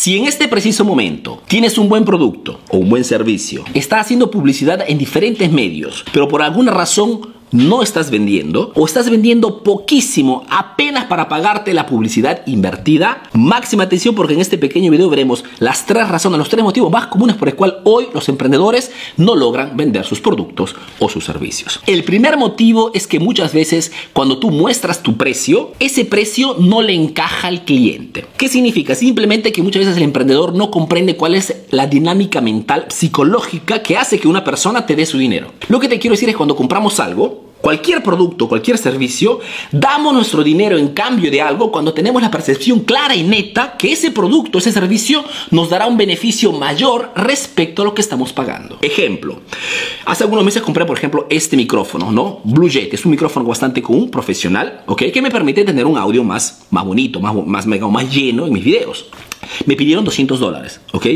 Si en este preciso momento tienes un buen producto o un buen servicio, estás haciendo publicidad en diferentes medios, pero por alguna razón no estás vendiendo o estás vendiendo poquísimo apenas para pagarte la publicidad invertida, máxima atención porque en este pequeño video veremos las tres razones, los tres motivos más comunes por el cual hoy los emprendedores no logran vender sus productos o sus servicios. El primer motivo es que muchas veces cuando tú muestras tu precio, ese precio no le encaja al cliente. ¿Qué significa? Simplemente que muchas veces el emprendedor no comprende cuál es la dinámica mental psicológica que hace que una persona te dé su dinero. Lo que te quiero decir es cuando compramos algo, cualquier producto, cualquier servicio, damos nuestro dinero en cambio de algo cuando tenemos la percepción clara y neta que ese producto, ese servicio nos dará un beneficio mayor respecto a lo que estamos pagando. Ejemplo, hace algunos meses compré, por ejemplo, este micrófono, ¿no? Blue Jet, es un micrófono bastante común, profesional, ¿ok? Que me permite tener un audio más, más bonito, más, más, más lleno en mis videos. Me pidieron 200 dólares, ¿ok?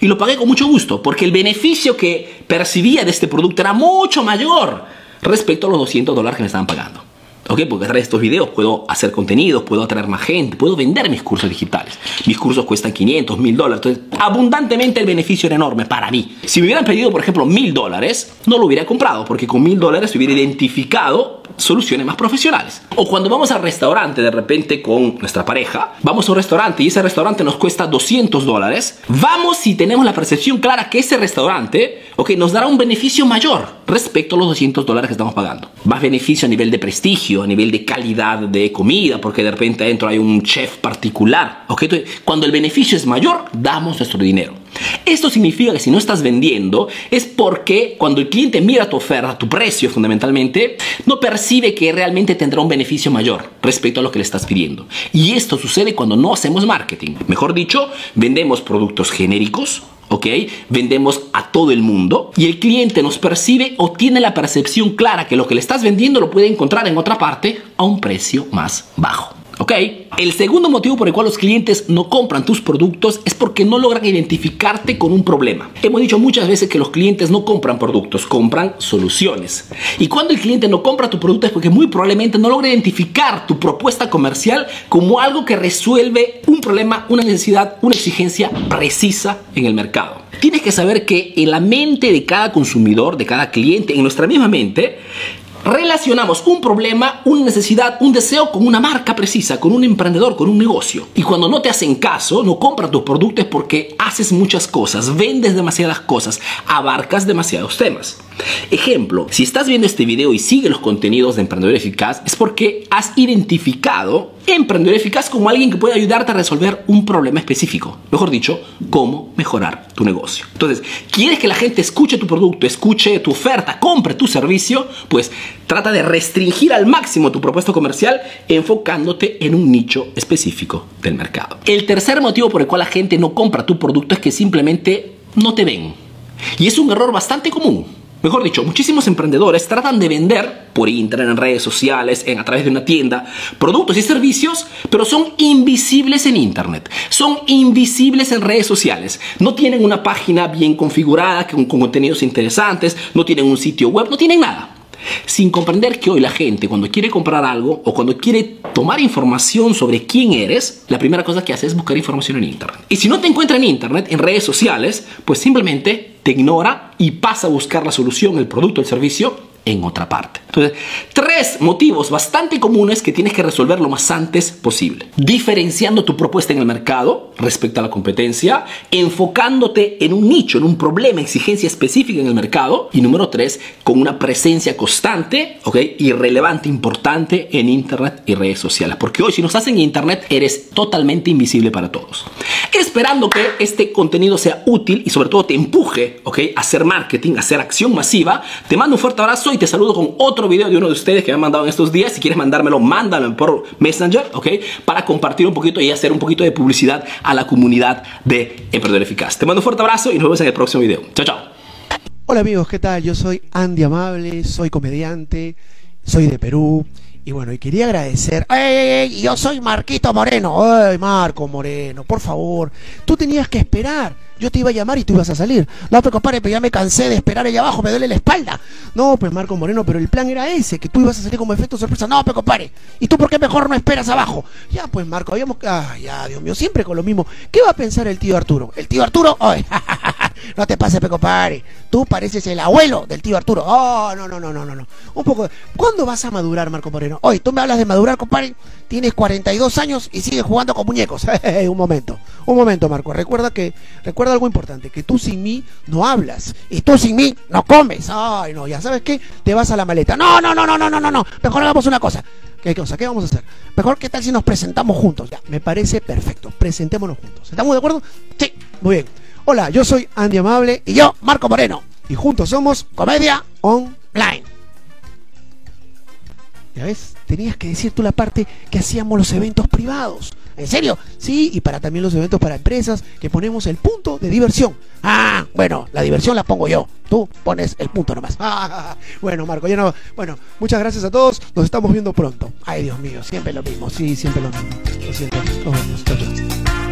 Y lo pagué con mucho gusto, porque el beneficio que percibía de este producto era mucho mayor respecto a los 200 dólares que me estaban pagando. ¿Ok? Porque a través de estos videos puedo hacer contenidos, puedo atraer más gente, puedo vender mis cursos digitales. Mis cursos cuestan 500, 1000 dólares. Entonces, abundantemente el beneficio era enorme para mí. Si me hubieran pedido, por ejemplo, 1000 dólares, no lo hubiera comprado, porque con 1000 dólares hubiera identificado soluciones más profesionales. O cuando vamos al restaurante de repente con nuestra pareja, vamos a un restaurante y ese restaurante nos cuesta 200 dólares, vamos si tenemos la percepción clara que ese restaurante, ok, nos dará un beneficio mayor respecto a los 200 dólares que estamos pagando. Más beneficio a nivel de prestigio, a nivel de calidad de comida, porque de repente adentro hay un chef particular, ok. Entonces, cuando el beneficio es mayor, damos nuestro dinero. Esto significa que si no estás vendiendo es porque cuando el cliente mira tu oferta, tu precio fundamentalmente, no percibe que realmente tendrá un beneficio mayor respecto a lo que le estás pidiendo. Y esto sucede cuando no hacemos marketing. Mejor dicho, vendemos productos genéricos, ¿ok? Vendemos a todo el mundo y el cliente nos percibe o tiene la percepción clara que lo que le estás vendiendo lo puede encontrar en otra parte a un precio más bajo. ¿Ok? El segundo motivo por el cual los clientes no compran tus productos es porque no logran identificarte con un problema. Hemos dicho muchas veces que los clientes no compran productos, compran soluciones. Y cuando el cliente no compra tu producto es porque muy probablemente no logra identificar tu propuesta comercial como algo que resuelve un problema, una necesidad, una exigencia precisa en el mercado. Tienes que saber que en la mente de cada consumidor, de cada cliente, en nuestra misma mente, relacionamos un problema, una necesidad, un deseo con una marca precisa, con un emprendedor, con un negocio. Y cuando no te hacen caso, no compran tus productos porque haces muchas cosas, vendes demasiadas cosas, abarcas demasiados temas. Ejemplo, si estás viendo este video y sigue los contenidos de Emprendedor Eficaz, es porque has identificado Emprendedor Eficaz como alguien que puede ayudarte a resolver un problema específico. Mejor dicho, cómo mejorar tu negocio. Entonces, ¿quieres que la gente escuche tu producto, escuche tu oferta, compre tu servicio? Pues trata de restringir al máximo tu propuesta comercial enfocándote en un nicho específico del mercado. El tercer motivo por el cual la gente no compra tu producto es que simplemente no te ven. Y es un error bastante común. Mejor dicho, muchísimos emprendedores tratan de vender por internet, en redes sociales, en, a través de una tienda, productos y servicios, pero son invisibles en internet, son invisibles en redes sociales. No tienen una página bien configurada con contenidos interesantes, no tienen un sitio web, no tienen nada sin comprender que hoy la gente cuando quiere comprar algo o cuando quiere tomar información sobre quién eres, la primera cosa que hace es buscar información en Internet. Y si no te encuentra en Internet, en redes sociales, pues simplemente te ignora y pasa a buscar la solución, el producto, el servicio en otra parte. Entonces, tres motivos bastante comunes que tienes que resolver lo más antes posible. Diferenciando tu propuesta en el mercado respecto a la competencia, enfocándote en un nicho, en un problema, exigencia específica en el mercado. Y número tres, con una presencia constante, ¿ok? Y relevante, importante en Internet y redes sociales. Porque hoy si no estás en Internet, eres totalmente invisible para todos. Esperando que este contenido sea útil y sobre todo te empuje, ¿ok? A hacer marketing, a hacer acción masiva, te mando un fuerte abrazo y te saludo con otro video de uno de ustedes que me han mandado en estos días. Si quieres mandármelo, mándalo por Messenger, ¿ok? Para compartir un poquito y hacer un poquito de publicidad a la comunidad de Emprendedor Eficaz. Te mando un fuerte abrazo y nos vemos en el próximo video. Chao, chao. Hola amigos, ¿qué tal? Yo soy Andy Amable, soy comediante, soy de Perú Y bueno, y quería agradecer. ¡Ey, Yo soy Marquito Moreno. ¡Ay, Marco Moreno! Por favor. Tú tenías que esperar. Yo te iba a llamar y tú ibas a salir. No, pues compadre, pero ya me cansé de esperar allá abajo, me duele la espalda. No, pues Marco Moreno, pero el plan era ese, que tú ibas a salir como efecto sorpresa. No, pues compadre. ¿Y tú por qué mejor no esperas abajo? Ya, pues Marco, habíamos. Ah, ya, Dios mío, siempre con lo mismo. ¿Qué va a pensar el tío Arturo? El tío Arturo, ¡ay! no te pases, compadre. Tú pareces el abuelo del tío Arturo. Oh, no, no, no, no, no, no. Un poco. ¿Cuándo vas a madurar, Marco Moreno? Hoy, tú me hablas de madurar, compadre. Tienes 42 años y sigues jugando con muñecos. un momento, un momento, Marco. Recuerda que, recuerda algo importante, que tú sin mí no hablas y tú sin mí no comes. Ay, no, ya sabes qué, te vas a la maleta. No, no, no, no, no, no, no, no. Mejor hagamos una cosa. ¿Qué cosa? ¿Qué vamos a hacer? Mejor, ¿qué tal si nos presentamos juntos? Ya, me parece perfecto. Presentémonos juntos. ¿Estamos de acuerdo? Sí, muy bien. Hola, yo soy Andy Amable y yo, Marco Moreno. Y juntos somos Comedia Online. ¿Ya ves? Tenías que decir tú la parte que hacíamos los eventos privados. ¿En serio? Sí, y para también los eventos para empresas que ponemos el punto de diversión. Ah, bueno, la diversión la pongo yo. Tú pones el punto nomás. bueno, Marco, ya no. Bueno, muchas gracias a todos. Nos estamos viendo pronto. Ay, Dios mío, siempre lo mismo. Sí, siempre lo mismo. Lo siento. Nos vemos.